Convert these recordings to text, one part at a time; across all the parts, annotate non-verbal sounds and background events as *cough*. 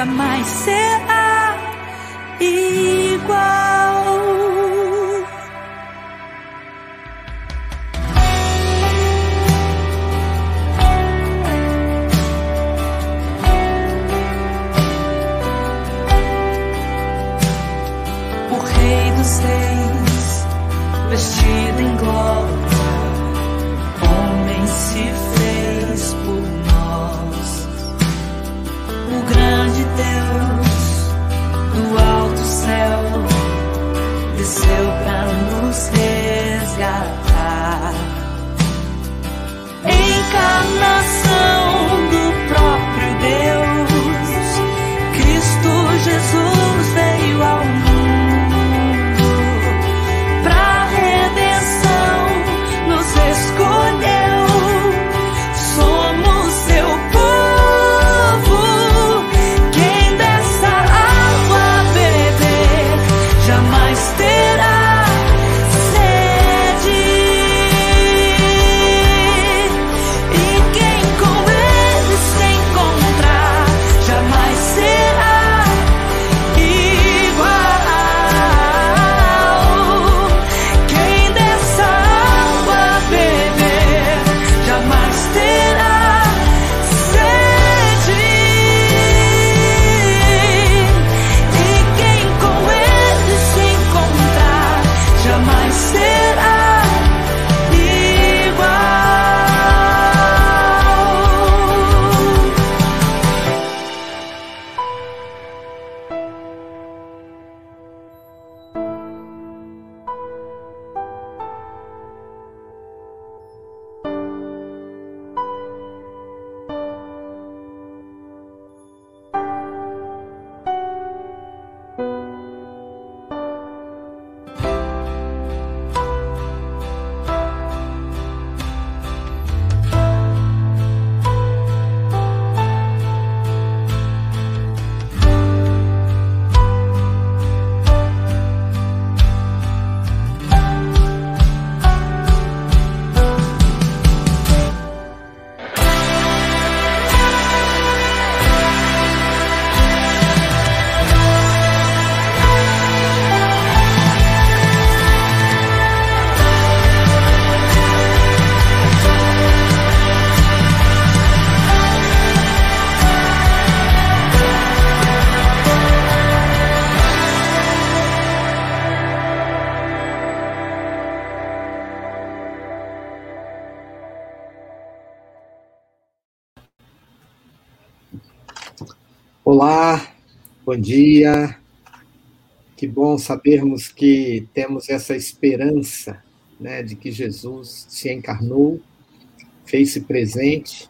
jamais será igual. Olá, bom dia. Que bom sabermos que temos essa esperança né, de que Jesus se encarnou, fez-se presente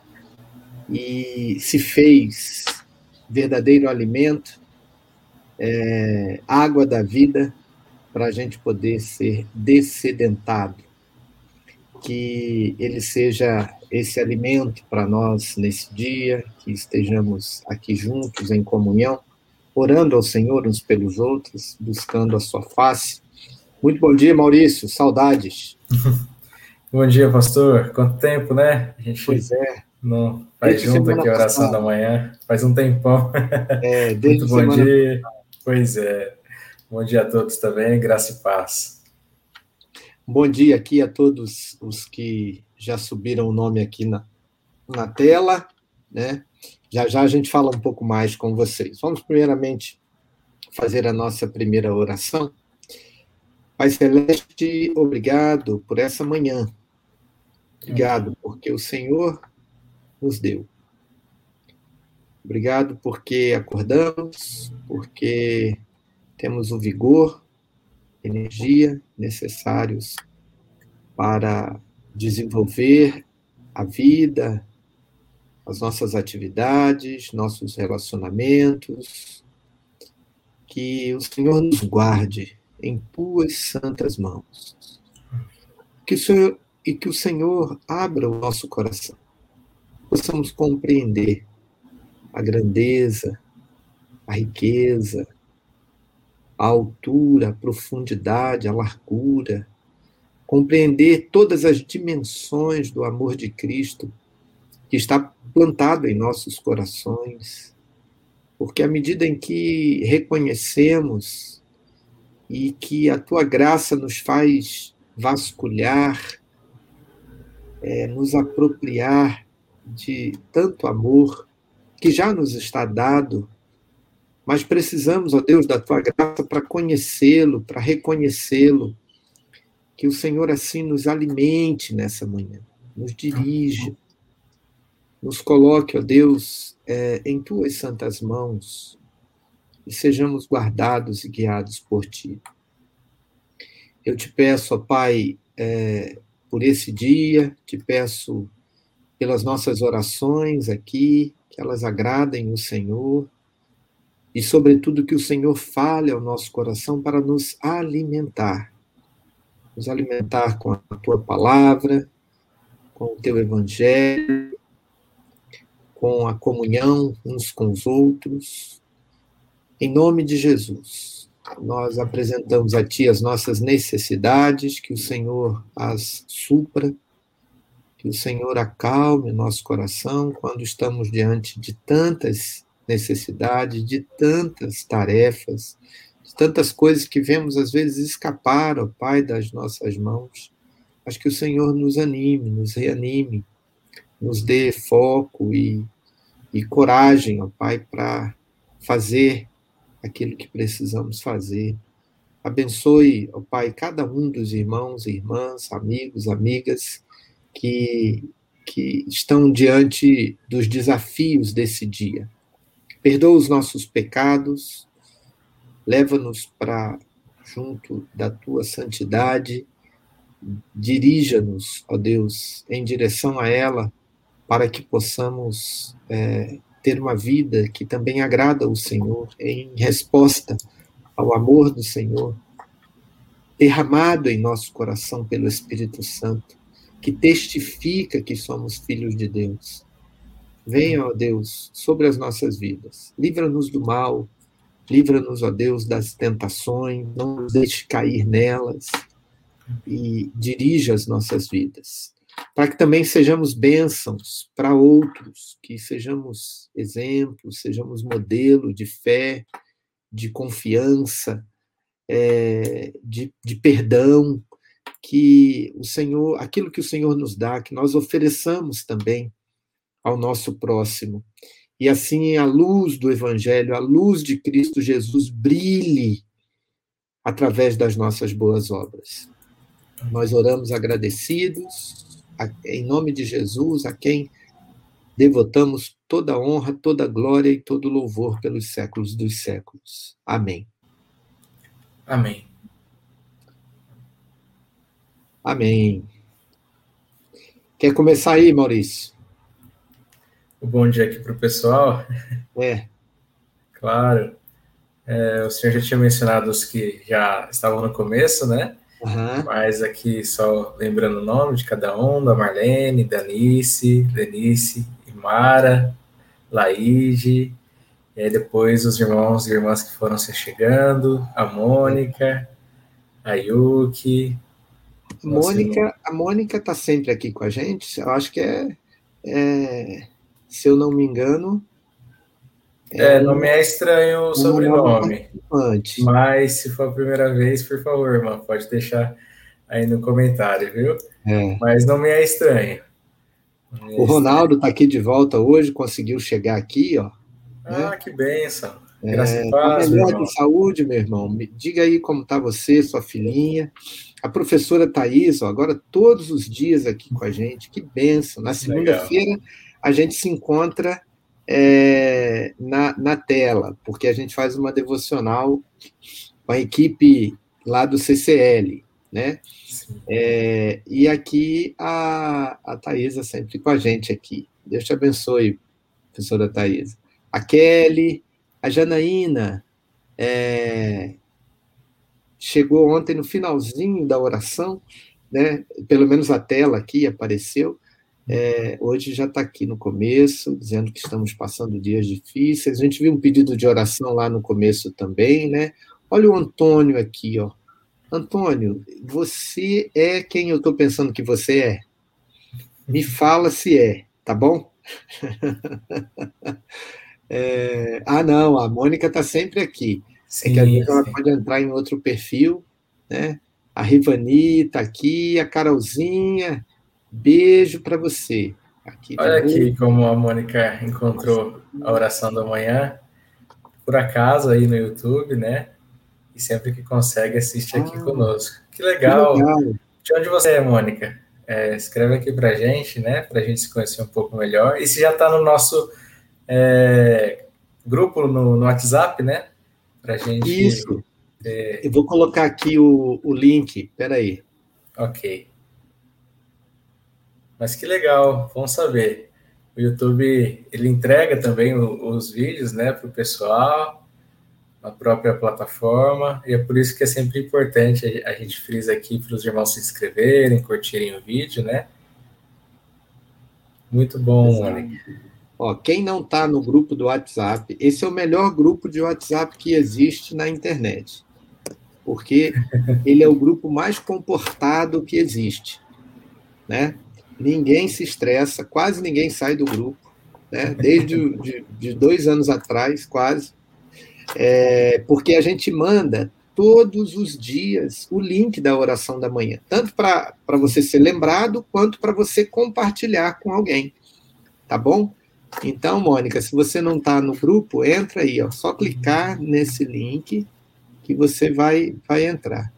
e se fez verdadeiro alimento, é, água da vida, para a gente poder ser descedentado. Que ele seja esse alimento para nós nesse dia, que estejamos aqui juntos em comunhão, orando ao Senhor uns pelos outros, buscando a sua face. Muito bom dia, Maurício, saudades. *laughs* bom dia, pastor. Quanto tempo, né? A gente pois é. Não faz junto aqui a oração passada. da manhã, faz um tempão. É, *laughs* desde Muito bom dia. Passada. Pois é. Bom dia a todos também, graça e paz. Bom dia aqui a todos os que já subiram o nome aqui na, na tela, né? Já já a gente fala um pouco mais com vocês. Vamos primeiramente fazer a nossa primeira oração. Pai Celeste, obrigado por essa manhã. Obrigado porque o Senhor nos deu. Obrigado porque acordamos, porque temos o vigor, energia necessários para desenvolver a vida, as nossas atividades, nossos relacionamentos. Que o Senhor nos guarde em tuas santas mãos. Que o Senhor, e que o Senhor abra o nosso coração. Possamos compreender a grandeza, a riqueza, a altura, a profundidade, a largura, compreender todas as dimensões do amor de Cristo que está plantado em nossos corações, porque à medida em que reconhecemos e que a tua graça nos faz vasculhar, é, nos apropriar de tanto amor que já nos está dado, mas precisamos, ó Deus, da tua graça para conhecê-lo, para reconhecê-lo. Que o Senhor assim nos alimente nessa manhã, nos dirija, nos coloque, ó Deus, é, em tuas santas mãos e sejamos guardados e guiados por ti. Eu te peço, ó Pai, é, por esse dia, te peço pelas nossas orações aqui, que elas agradem o Senhor e, sobretudo, que o Senhor fale ao nosso coração para nos alimentar nos alimentar com a tua palavra, com o teu evangelho, com a comunhão uns com os outros. Em nome de Jesus, nós apresentamos a Ti as nossas necessidades, que o Senhor as supra, que o Senhor acalme o nosso coração quando estamos diante de tantas necessidades, de tantas tarefas, de tantas coisas que vemos às vezes escapar, ó Pai, das nossas mãos. Mas que o Senhor nos anime, nos reanime, nos dê foco e, e coragem, ó Pai, para fazer aquilo que precisamos fazer. Abençoe, ó Pai, cada um dos irmãos irmãs, amigos, amigas que, que estão diante dos desafios desse dia. Perdoa os nossos pecados, leva-nos para junto da tua santidade, dirija-nos, ó Deus, em direção a ela, para que possamos é, ter uma vida que também agrada ao Senhor, em resposta ao amor do Senhor, derramado em nosso coração pelo Espírito Santo, que testifica que somos filhos de Deus. Venha, ó Deus, sobre as nossas vidas. Livra-nos do mal, livra-nos, ó Deus, das tentações, não nos deixe cair nelas e dirija as nossas vidas para que também sejamos bênçãos para outros, que sejamos exemplos, sejamos modelo de fé, de confiança, é, de, de perdão, que o Senhor, aquilo que o Senhor nos dá, que nós ofereçamos também ao nosso próximo. E assim a luz do Evangelho, a luz de Cristo Jesus brilhe através das nossas boas obras. Nós oramos agradecidos em nome de Jesus, a quem devotamos toda honra, toda glória e todo louvor pelos séculos dos séculos. Amém. Amém. Amém. Quer começar aí, Maurício? Um bom dia aqui para o pessoal. É. Claro. É, o senhor já tinha mencionado os que já estavam no começo, né? Uhum. Mas aqui só lembrando o nome de cada um, da Marlene, Danice, Lenice, Imara, Laide, e aí depois os irmãos e irmãs que foram se chegando, a Mônica, a Yuki. Mônica, a Mônica está sempre aqui com a gente, eu acho que é, é se eu não me engano, é, é, não me é estranho o sobrenome. Mas se for a primeira vez, por favor, irmão, pode deixar aí no comentário, viu? É. Mas não me é estranho. Me é o Ronaldo está aqui de volta hoje, conseguiu chegar aqui, ó. Ah, né? que benção. Graça é, paz, tá melhor de saúde, meu irmão. Me diga aí como está você, sua filhinha. A professora Thais, ó, agora todos os dias aqui com a gente. Que benção. Na segunda-feira a gente se encontra é, na, na tela, porque a gente faz uma devocional com a equipe lá do CCL, né? É, e aqui a, a Thaisa sempre com a gente aqui. Deus te abençoe, professora Thaisa. A Kelly, a Janaína é, chegou ontem no finalzinho da oração, né? Pelo menos a tela aqui apareceu. É, hoje já está aqui no começo, dizendo que estamos passando dias difíceis. A gente viu um pedido de oração lá no começo também, né? Olha o Antônio aqui, ó. Antônio, você é quem eu estou pensando que você é? Me fala se é, tá bom? *laughs* É... Ah, não, a Mônica está sempre aqui. Sim, é que às vezes ela pode entrar em outro perfil, né? A Rivani está aqui, a Carolzinha, beijo para você. Aqui Olha aqui como a Mônica encontrou a oração da manhã, por acaso aí no YouTube, né? E sempre que consegue assiste aqui ah, conosco. Que legal. que legal. De onde você é, Mônica? É, escreve aqui para gente, né? Para gente se conhecer um pouco melhor. E se já está no nosso é, grupo no, no, WhatsApp, né? Para gente. Isso. É... Eu vou colocar aqui o, o link. Peraí. Ok. Mas que legal, vamos saber. O YouTube ele entrega também os vídeos, né, para o pessoal, na própria plataforma, e é por isso que é sempre importante a gente frisa aqui para os irmãos se inscreverem, curtirem o vídeo, né? Muito bom, Mônica. Ó, quem não está no grupo do WhatsApp, esse é o melhor grupo de WhatsApp que existe na internet. Porque ele é o grupo mais comportado que existe. Né? Ninguém se estressa, quase ninguém sai do grupo. Né? Desde de, de dois anos atrás, quase. É, porque a gente manda todos os dias o link da oração da manhã, tanto para você ser lembrado, quanto para você compartilhar com alguém. Tá bom? Então, Mônica, se você não está no grupo, entra aí, ó, só clicar nesse link que você vai, vai entrar.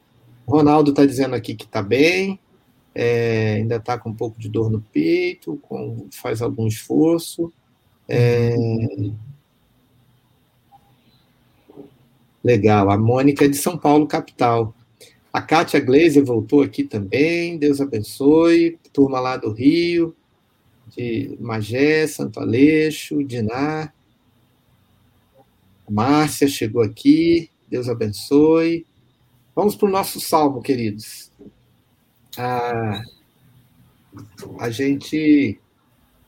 Ronaldo está dizendo aqui que está bem, é, ainda está com um pouco de dor no peito, com, faz algum esforço. É... Legal, a Mônica é de São Paulo, capital. A Kátia Gleiser voltou aqui também, Deus abençoe. Turma lá do Rio de Magé, Santo Aleixo, Diná. Márcia chegou aqui, Deus abençoe. Vamos para o nosso salmo, queridos. Ah, a gente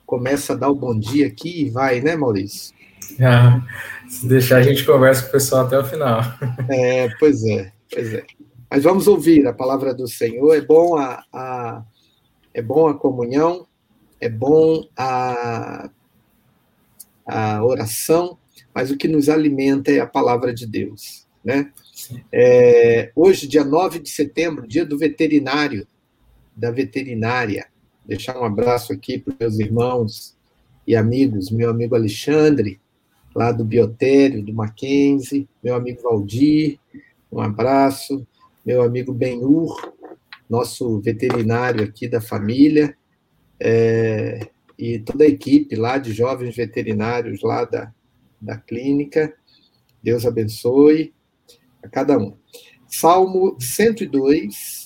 começa a dar o bom dia aqui e vai, né, Maurício? Ah, se deixar, a gente conversa com o pessoal até o final. É, pois é, pois é. Mas vamos ouvir a palavra do Senhor. É bom a, a é bom a comunhão, é bom a, a oração, mas o que nos alimenta é a palavra de Deus. Né? É, hoje, dia 9 de setembro, dia do veterinário, da veterinária. Deixar um abraço aqui para os meus irmãos e amigos, meu amigo Alexandre, lá do Biotério, do Mackenzie, meu amigo Valdir, um abraço, meu amigo Benhur, nosso veterinário aqui da família, é, e toda a equipe lá de jovens veterinários lá da, da clínica. Deus abençoe a cada um. Salmo 102,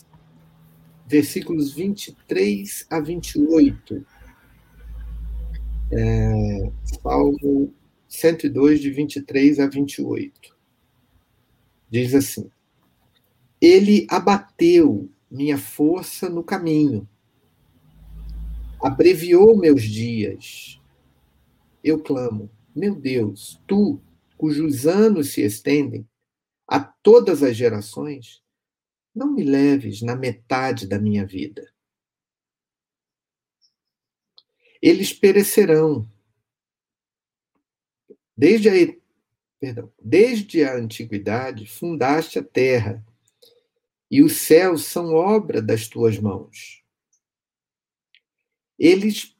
versículos 23 a 28. É, Salmo 102, de 23 a 28. Diz assim: Ele abateu minha força no caminho abreviou meus dias. Eu clamo, meu Deus, tu, cujos anos se estendem a todas as gerações, não me leves na metade da minha vida. Eles perecerão. Desde a, perdão, desde a antiguidade fundaste a terra, e os céus são obra das tuas mãos. Eles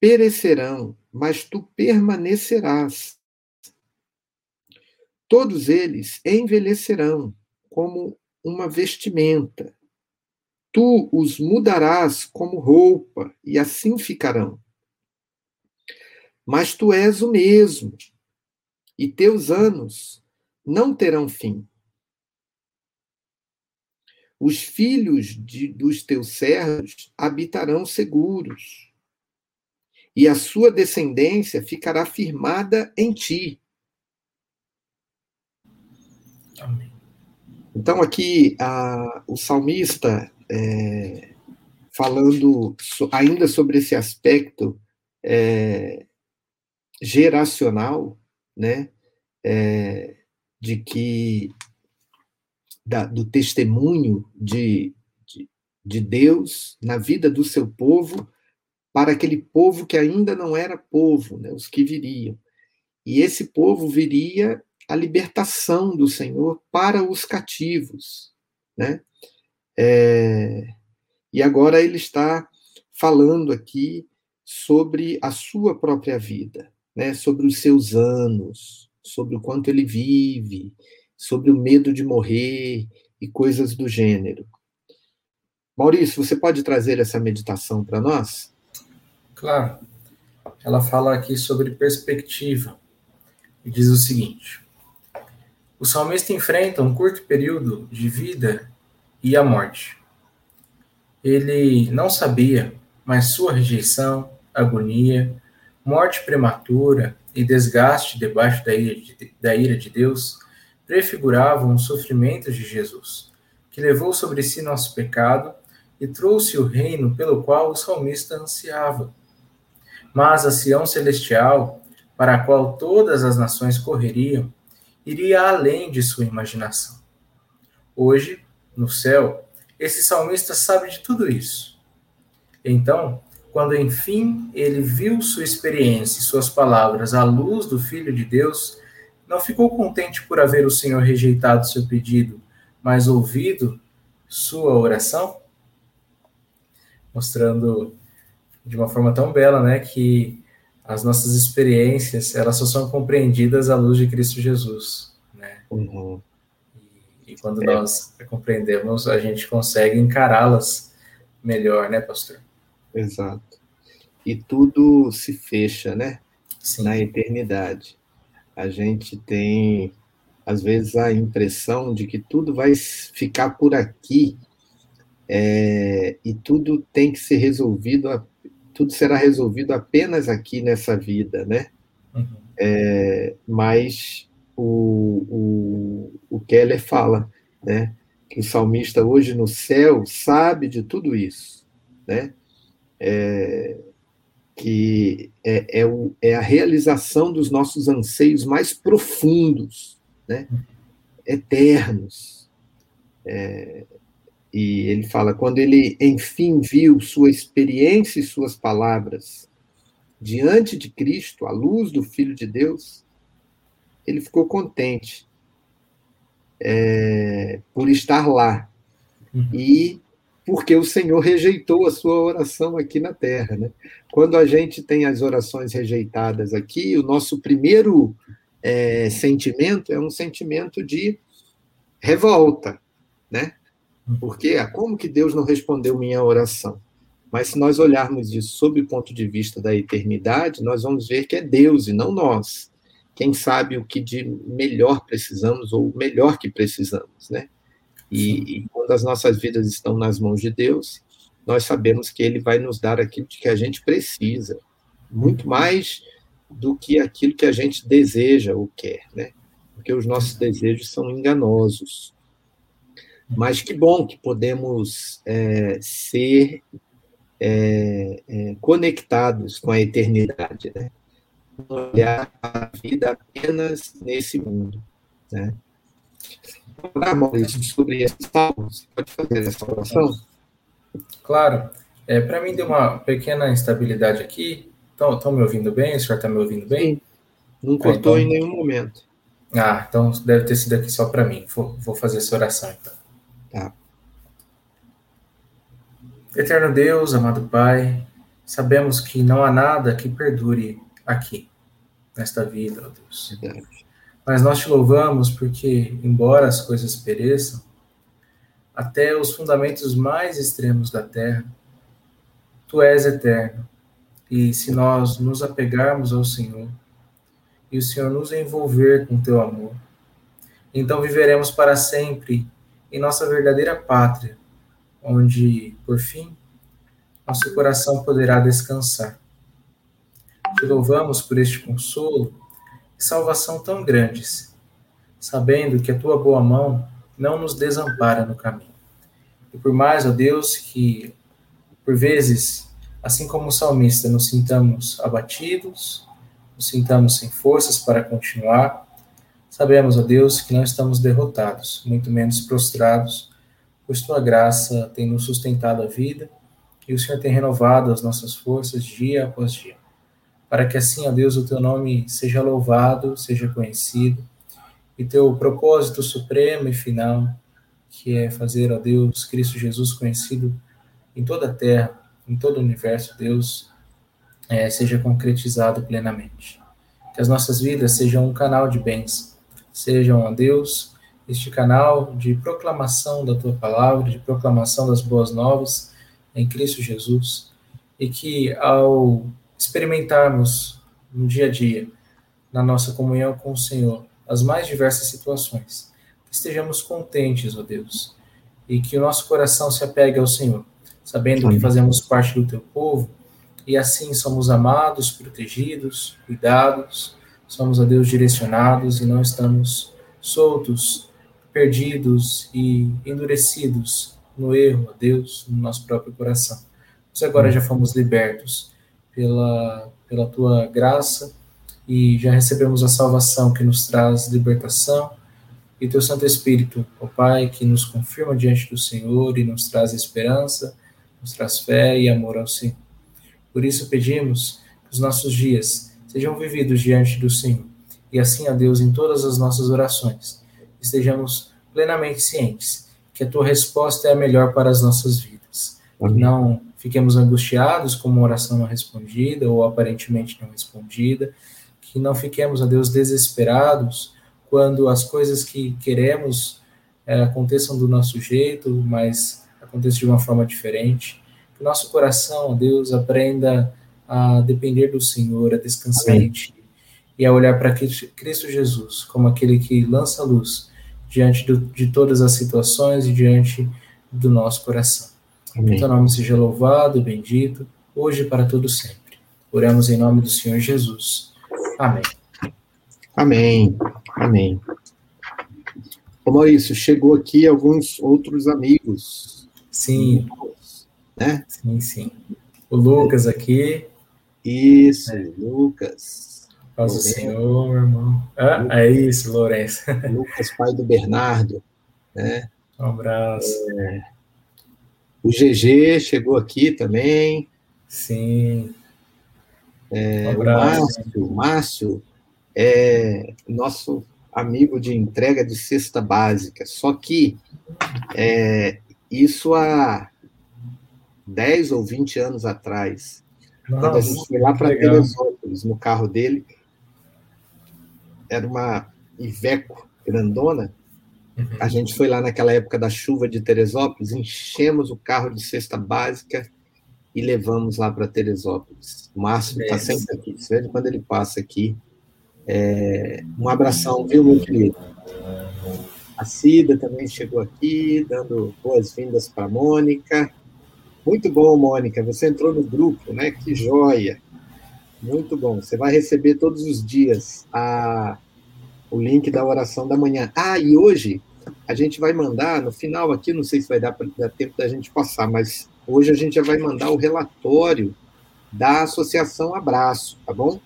perecerão, mas tu permanecerás. todos eles envelhecerão como uma vestimenta. Tu os mudarás como roupa, e assim ficarão. Mas tu és o mesmo, e teus anos não terão fim. Os filhos de, dos teus servos habitarão seguros, e a sua descendência ficará firmada em ti. Amém. Então, aqui, a, o salmista, é, falando so, ainda sobre esse aspecto é, geracional, né, é, de que da, do testemunho de, de, de Deus na vida do seu povo para aquele povo que ainda não era povo, né, os que viriam. E esse povo viria a libertação do Senhor para os cativos, né? É, e agora ele está falando aqui sobre a sua própria vida, né? Sobre os seus anos, sobre o quanto ele vive, sobre o medo de morrer e coisas do gênero. Maurício, você pode trazer essa meditação para nós? Claro. Ela fala aqui sobre perspectiva e diz o seguinte: o salmista enfrenta um curto período de vida e a morte. Ele não sabia, mas sua rejeição, agonia, morte prematura e desgaste debaixo da ira de, da ira de Deus prefiguravam os sofrimentos de Jesus, que levou sobre si nosso pecado e trouxe o reino pelo qual o salmista ansiava. Mas a Sião celestial, para a qual todas as nações correriam, iria além de sua imaginação. Hoje, no céu, esse salmista sabe de tudo isso. Então, quando enfim ele viu sua experiência e suas palavras à luz do Filho de Deus, não ficou contente por haver o Senhor rejeitado seu pedido, mas ouvido sua oração? Mostrando de uma forma tão bela, né, que as nossas experiências elas só são compreendidas à luz de Cristo Jesus, né? Uhum. E, e, quando é. nós compreendemos, a gente consegue encará-las melhor, né, pastor? Exato. E tudo se fecha, né? Sim. Na eternidade. A gente tem às vezes a impressão de que tudo vai ficar por aqui é, e tudo tem que ser resolvido tudo será resolvido apenas aqui nessa vida, né? Uhum. É, mas o, o, o Keller fala, né? Que o salmista hoje no céu sabe de tudo isso, né? É, que é, é, o, é, a realização dos nossos anseios mais profundos, né? Uhum. eternos. É, e ele fala: quando ele, enfim, viu sua experiência e suas palavras diante de Cristo, à luz do Filho de Deus, ele ficou contente é, por estar lá. Uhum. E porque o Senhor rejeitou a sua oração aqui na terra. Né? Quando a gente tem as orações rejeitadas aqui, o nosso primeiro é, sentimento é um sentimento de revolta, né? Porque ah, como que Deus não respondeu minha oração? Mas se nós olharmos isso sob o ponto de vista da eternidade, nós vamos ver que é Deus e não nós. Quem sabe o que de melhor precisamos ou o melhor que precisamos, né? E, e, quando as nossas vidas estão nas mãos de Deus, nós sabemos que Ele vai nos dar aquilo que a gente precisa, muito mais do que aquilo que a gente deseja ou quer, né? Porque os nossos desejos são enganosos. Mas que bom que podemos é, ser é, é, conectados com a eternidade, né? Não olhar a vida apenas nesse mundo, né? Falar, Maurício, sobre esse salmo, você pode fazer essa oração? Claro. É, Para mim deu uma pequena instabilidade aqui. Estão me ouvindo bem? O senhor está me ouvindo bem? Sim. Não cortou então... em nenhum momento. Ah, então deve ter sido aqui só para mim. Vou, vou fazer essa oração então. Tá. Eterno Deus, amado Pai, sabemos que não há nada que perdure aqui, nesta vida, ó Deus. Verdade. Mas nós te louvamos porque, embora as coisas pereçam, até os fundamentos mais extremos da terra, tu és eterno. E se nós nos apegarmos ao Senhor, e o Senhor nos envolver com teu amor, então viveremos para sempre em nossa verdadeira pátria, onde, por fim, nosso coração poderá descansar. Te louvamos por este consolo e salvação tão grandes, sabendo que a tua boa mão não nos desampara no caminho. E por mais, ó Deus, que por vezes, assim como o salmista, nos sintamos abatidos, nos sintamos sem forças para continuar, sabemos, ó Deus, que não estamos derrotados, muito menos prostrados, pois tua graça tem nos sustentado a vida e o Senhor tem renovado as nossas forças dia após dia. Para que assim, ó Deus, o teu nome seja louvado, seja conhecido, e teu propósito supremo e final, que é fazer, ó Deus, Cristo Jesus conhecido em toda a terra, em todo o universo, Deus, é, seja concretizado plenamente. Que as nossas vidas sejam um canal de bens, sejam, ó Deus, este canal de proclamação da tua palavra, de proclamação das boas novas em Cristo Jesus, e que ao experimentarmos no dia a dia, na nossa comunhão com o Senhor, as mais diversas situações, estejamos contentes, ó Deus, e que o nosso coração se apegue ao Senhor, sabendo que fazemos parte do teu povo, e assim somos amados, protegidos, cuidados, somos a Deus direcionados e não estamos soltos, perdidos e endurecidos no erro, a Deus, no nosso próprio coração. Mas agora já fomos libertos pela, pela tua graça e já recebemos a salvação que nos traz libertação e teu Santo Espírito, ó Pai, que nos confirma diante do Senhor e nos traz esperança, nos traz fé e amor ao Senhor. Por isso pedimos que os nossos dias sejam vividos diante do Senhor e assim, a Deus, em todas as nossas orações, estejamos plenamente cientes que a tua resposta é a melhor para as nossas vidas. Amém. Não fiquemos angustiados com uma oração não respondida ou aparentemente não respondida, que não fiquemos, a Deus, desesperados quando as coisas que queremos é, aconteçam do nosso jeito, mas aconteçam de uma forma diferente. Que o nosso coração, a Deus, aprenda a depender do Senhor, a descansar Amém. em Ti e a olhar para Cristo Jesus como aquele que lança luz diante do, de todas as situações e diante do nosso coração. Amém. Que teu nome seja louvado, bendito, hoje e para todo sempre. Oramos em nome do Senhor Jesus. Amém. Amém. Amém. Ô Maurício, chegou aqui alguns outros amigos. Sim. Né? Sim, sim. O Lucas aqui. Isso, é. Lucas. Paz do Senhor, meu irmão. Ah, é isso, Lourenço. *laughs* Lucas, pai do Bernardo. Né? Um abraço. É, o GG chegou aqui também. Sim. É, um abraço. O Márcio, o Márcio é nosso amigo de entrega de cesta básica. Só que é, isso há 10 ou 20 anos atrás. Nossa, quando a gente foi lá para Teresópolis, no carro dele, era uma Iveco grandona. Uhum. A gente foi lá naquela época da chuva de Teresópolis, enchemos o carro de cesta básica e levamos lá para Teresópolis. O Márcio está sempre aqui, sempre quando ele passa aqui. É, um abração, viu, meu querido? A Cida também chegou aqui, dando boas-vindas para a Mônica. Muito bom, Mônica. Você entrou no grupo, né? Que joia. Muito bom. Você vai receber todos os dias a, o link da oração da manhã. Ah, e hoje a gente vai mandar, no final aqui, não sei se vai dar, pra, dar tempo da gente passar, mas hoje a gente já vai mandar o relatório da Associação Abraço, tá bom?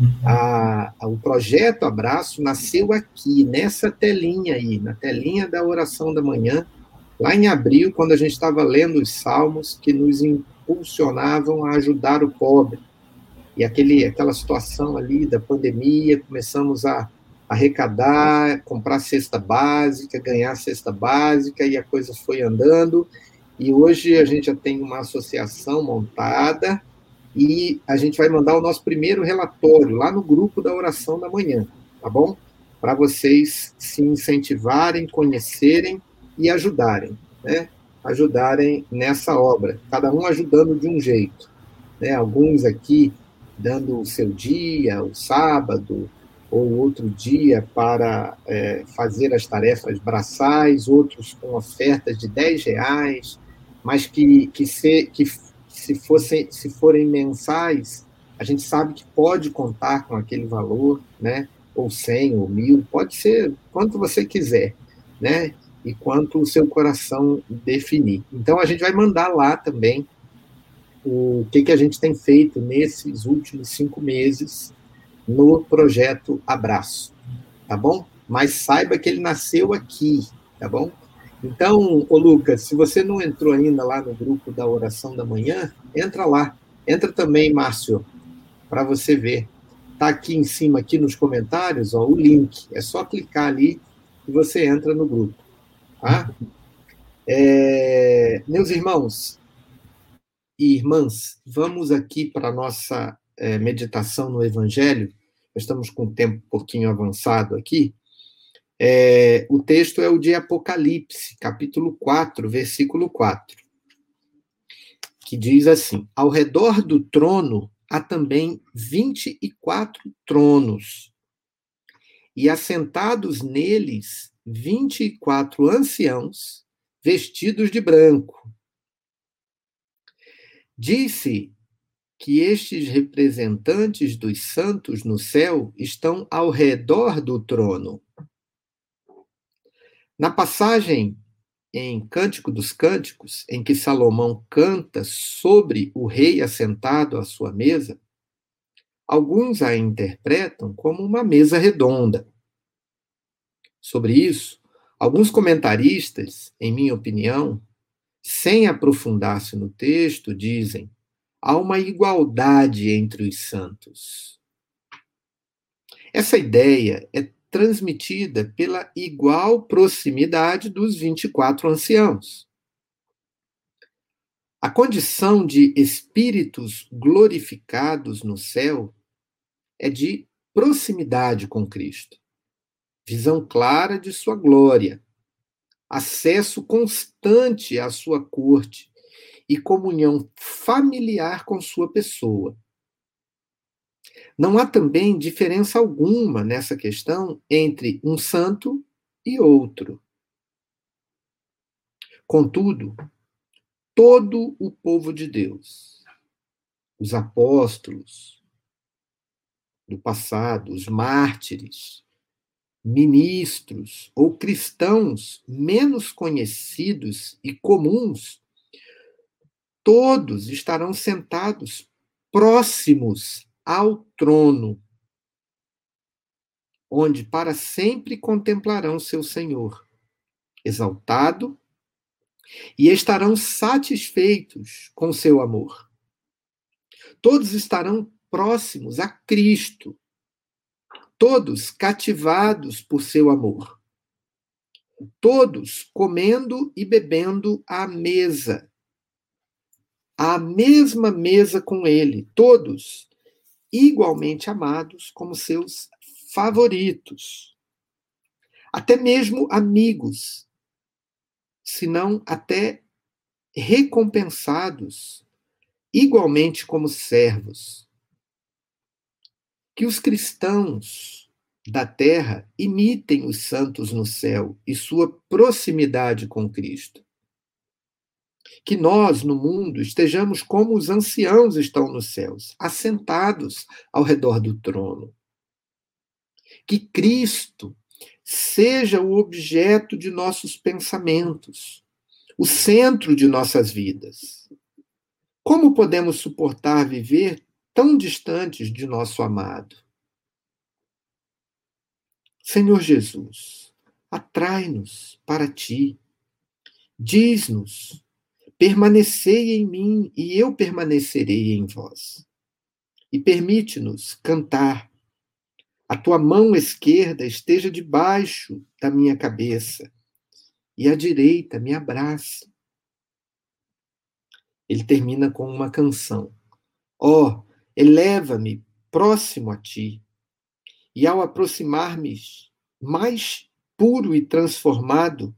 Uhum. A, a, o projeto Abraço nasceu aqui, nessa telinha aí, na telinha da oração da manhã, lá em abril, quando a gente estava lendo os salmos que nos impulsionavam a ajudar o pobre. E aquele, aquela situação ali da pandemia, começamos a arrecadar, comprar cesta básica, ganhar cesta básica, e a coisa foi andando. E hoje a gente já tem uma associação montada e a gente vai mandar o nosso primeiro relatório lá no grupo da oração da manhã, tá bom? para vocês se incentivarem, conhecerem e ajudarem, né? Ajudarem nessa obra, cada um ajudando de um jeito, né? Alguns aqui dando o seu dia, o sábado, ou outro dia para é, fazer as tarefas braçais, outros com ofertas de 10 reais, mas que, que, se, que se, fossem, se forem mensais, a gente sabe que pode contar com aquele valor, né? ou 100, ou mil, pode ser quanto você quiser, né? E quanto o seu coração definir. Então, a gente vai mandar lá também o que, que a gente tem feito nesses últimos cinco meses, no projeto Abraço, tá bom? Mas saiba que ele nasceu aqui, tá bom? Então, ô Lucas, se você não entrou ainda lá no grupo da oração da manhã, entra lá. Entra também, Márcio, para você ver. Tá aqui em cima, aqui nos comentários, ó, o link. É só clicar ali e você entra no grupo. Tá? É, meus irmãos e irmãs, vamos aqui para a nossa é, meditação no Evangelho, estamos com o tempo um pouquinho avançado aqui. É, o texto é o de Apocalipse, capítulo 4, versículo 4, que diz assim: Ao redor do trono há também 24 tronos, e assentados neles 24 anciãos vestidos de branco. Disse que estes representantes dos santos no céu estão ao redor do trono. Na passagem em Cântico dos Cânticos, em que Salomão canta sobre o rei assentado à sua mesa, alguns a interpretam como uma mesa redonda. Sobre isso, alguns comentaristas, em minha opinião, sem aprofundar-se no texto, dizem há uma igualdade entre os santos. Essa ideia é transmitida pela igual proximidade dos 24 anciãos. A condição de espíritos glorificados no céu é de proximidade com Cristo, visão clara de sua glória, acesso constante à sua corte e comunhão familiar com sua pessoa. Não há também diferença alguma nessa questão entre um santo e outro. Contudo, todo o povo de Deus, os apóstolos do passado, os mártires, ministros ou cristãos menos conhecidos e comuns todos estarão sentados próximos ao trono, onde para sempre contemplarão seu Senhor, exaltado, e estarão satisfeitos com seu amor. Todos estarão próximos a Cristo, todos cativados por seu amor, todos comendo e bebendo à mesa à mesma mesa com ele, todos igualmente amados como seus favoritos. Até mesmo amigos, se não até recompensados igualmente como servos. Que os cristãos da terra imitem os santos no céu e sua proximidade com Cristo que nós, no mundo, estejamos como os anciãos estão nos céus, assentados ao redor do trono. Que Cristo seja o objeto de nossos pensamentos, o centro de nossas vidas. Como podemos suportar viver tão distantes de nosso amado? Senhor Jesus, atrai-nos para ti. Diz-nos Permanecei em mim e eu permanecerei em vós. E permite-nos cantar. A tua mão esquerda esteja debaixo da minha cabeça e a direita me abraça. Ele termina com uma canção. Ó, oh, eleva-me próximo a ti, e ao aproximar-me mais puro e transformado,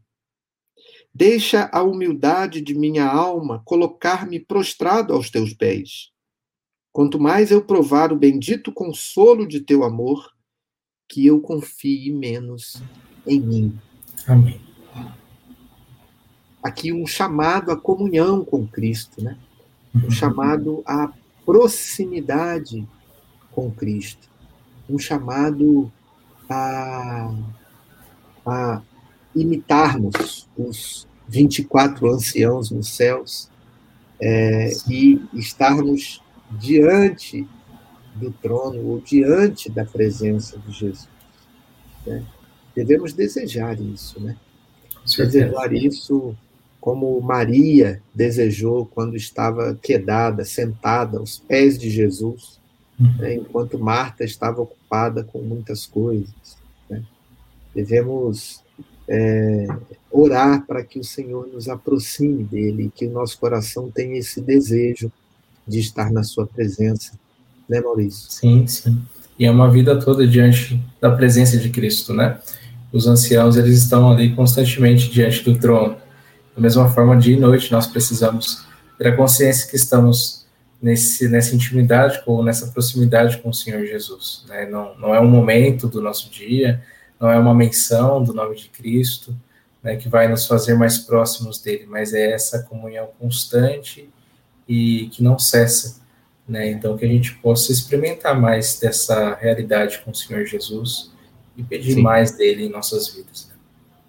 deixa a humildade de minha alma colocar-me prostrado aos teus pés. Quanto mais eu provar o bendito consolo de teu amor, que eu confie menos em mim. Amém. Aqui um chamado à comunhão com Cristo, né? Um uhum. chamado à proximidade com Cristo. Um chamado a, a imitarmos os 24 anciãos nos céus é, e estarmos diante do trono ou diante da presença de Jesus. Né? Devemos desejar isso, né? Desejar isso como Maria desejou quando estava quedada, sentada aos pés de Jesus, uhum. né? enquanto Marta estava ocupada com muitas coisas. Né? Devemos é, orar para que o Senhor nos aproxime dele, que o nosso coração tenha esse desejo de estar na sua presença, né, Maurício? Sim, sim. E é uma vida toda diante da presença de Cristo, né? Os anciãos, eles estão ali constantemente diante do trono. Da mesma forma, dia e noite, nós precisamos ter a consciência que estamos nesse, nessa intimidade ou nessa proximidade com o Senhor Jesus. Né? Não, não é um momento do nosso dia, não é uma menção do nome de Cristo, né, que vai nos fazer mais próximos dele, mas é essa comunhão constante e que não cessa. Né? Então, que a gente possa experimentar mais dessa realidade com o Senhor Jesus e pedir Sim. mais dele em nossas vidas. Né?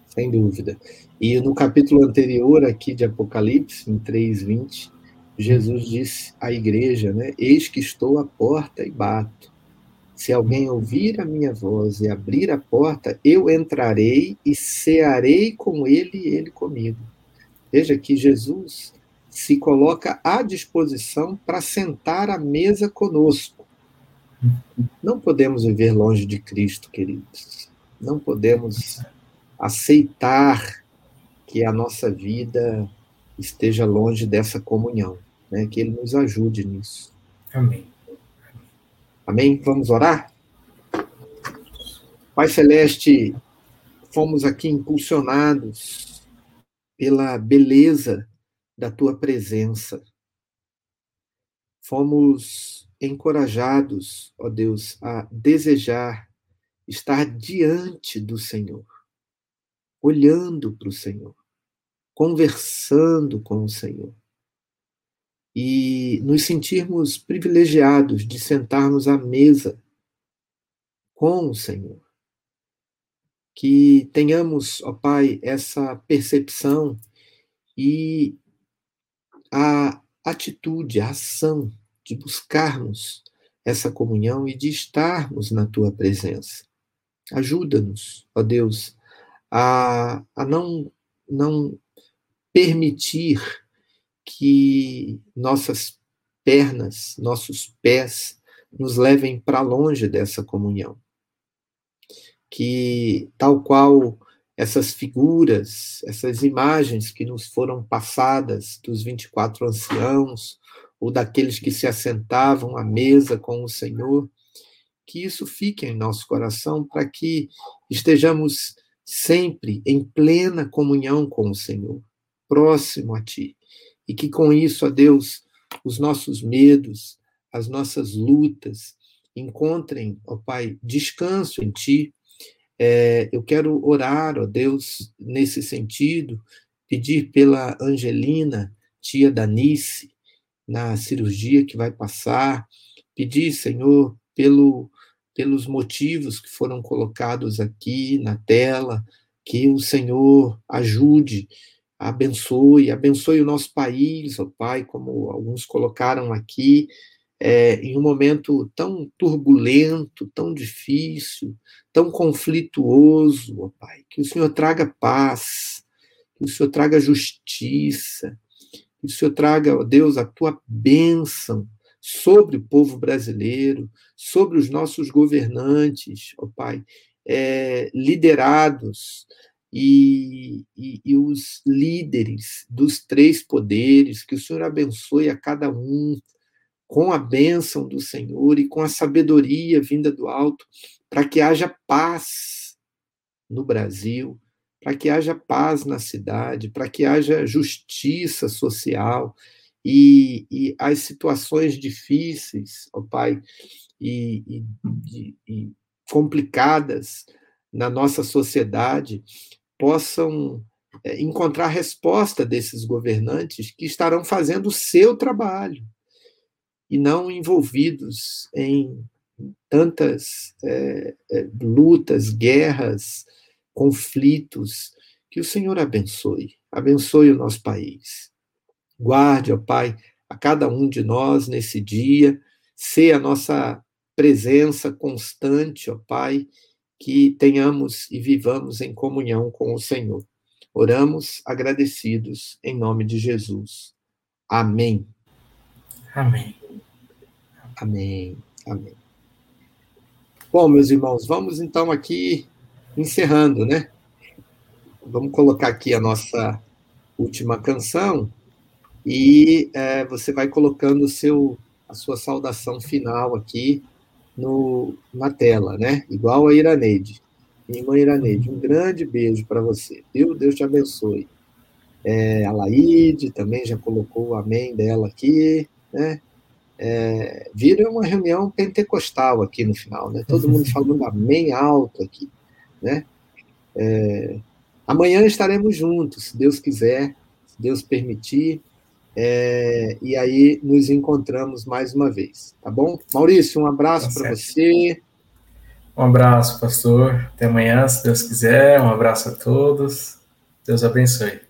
Sem dúvida. E no capítulo anterior aqui de Apocalipse, em 3:20, Jesus disse à igreja, né: Eis que estou à porta e bato. Se alguém ouvir a minha voz e abrir a porta, eu entrarei e cearei com ele e ele comigo. Veja que Jesus se coloca à disposição para sentar à mesa conosco. Não podemos viver longe de Cristo, queridos. Não podemos aceitar que a nossa vida esteja longe dessa comunhão, né? Que Ele nos ajude nisso. Amém. Amém? Vamos orar? Pai Celeste, fomos aqui impulsionados pela beleza da tua presença. Fomos encorajados, ó Deus, a desejar estar diante do Senhor, olhando para o Senhor, conversando com o Senhor e nos sentirmos privilegiados de sentarmos à mesa com o Senhor. Que tenhamos, ó Pai, essa percepção e a atitude, a ação de buscarmos essa comunhão e de estarmos na tua presença. Ajuda-nos, ó Deus, a, a não, não permitir que nossas pernas, nossos pés, nos levem para longe dessa comunhão. Que, tal qual essas figuras, essas imagens que nos foram passadas dos 24 anciãos, ou daqueles que se assentavam à mesa com o Senhor, que isso fique em nosso coração para que estejamos sempre em plena comunhão com o Senhor, próximo a Ti, e que com isso, ó Deus, os nossos medos, as nossas lutas, encontrem, ó Pai, descanso em Ti. É, eu quero orar, ó Deus, nesse sentido, pedir pela Angelina, tia Danice, na cirurgia que vai passar, pedir, Senhor, pelo, pelos motivos que foram colocados aqui na tela, que o Senhor ajude abençoe, abençoe o nosso país, ó Pai, como alguns colocaram aqui, é, em um momento tão turbulento, tão difícil, tão conflituoso, ó Pai, que o Senhor traga paz, que o Senhor traga justiça, que o Senhor traga, ó Deus, a tua bênção sobre o povo brasileiro, sobre os nossos governantes, ó Pai, é, liderados e, e, e, os líderes dos três poderes, que o Senhor abençoe a cada um com a bênção do Senhor e com a sabedoria vinda do alto, para que haja paz, no Brasil, para que haja paz na cidade, para que haja justiça social e, e as situações difíceis, ó Pai, e, e, e complicadas na nossa sociedade possam é, encontrar resposta desses governantes que estarão fazendo o seu trabalho e não envolvidos em tantas é, lutas, guerras, conflitos. Que o Senhor abençoe, abençoe o nosso país. Guarde, ó Pai, a cada um de nós nesse dia, ser a nossa presença constante, ó Pai, que tenhamos e vivamos em comunhão com o Senhor. Oramos agradecidos em nome de Jesus. Amém. Amém. Amém. Amém. Bom, meus irmãos, vamos então aqui encerrando, né? Vamos colocar aqui a nossa última canção e é, você vai colocando o seu, a sua saudação final aqui no, na tela, né? Igual a Iraneide. Minha irmã Iraneide, um grande beijo para você. Viu? Deus te abençoe. É, a Laide também já colocou o amém dela aqui, né? É, vira uma reunião pentecostal aqui no final, né? Todo mundo *laughs* falando amém alto aqui, né? É, amanhã estaremos juntos, se Deus quiser, se Deus permitir, é, e aí nos encontramos mais uma vez, tá bom? Maurício, um abraço tá para você. Um abraço, pastor. Até amanhã, se Deus quiser. Um abraço a todos. Deus abençoe.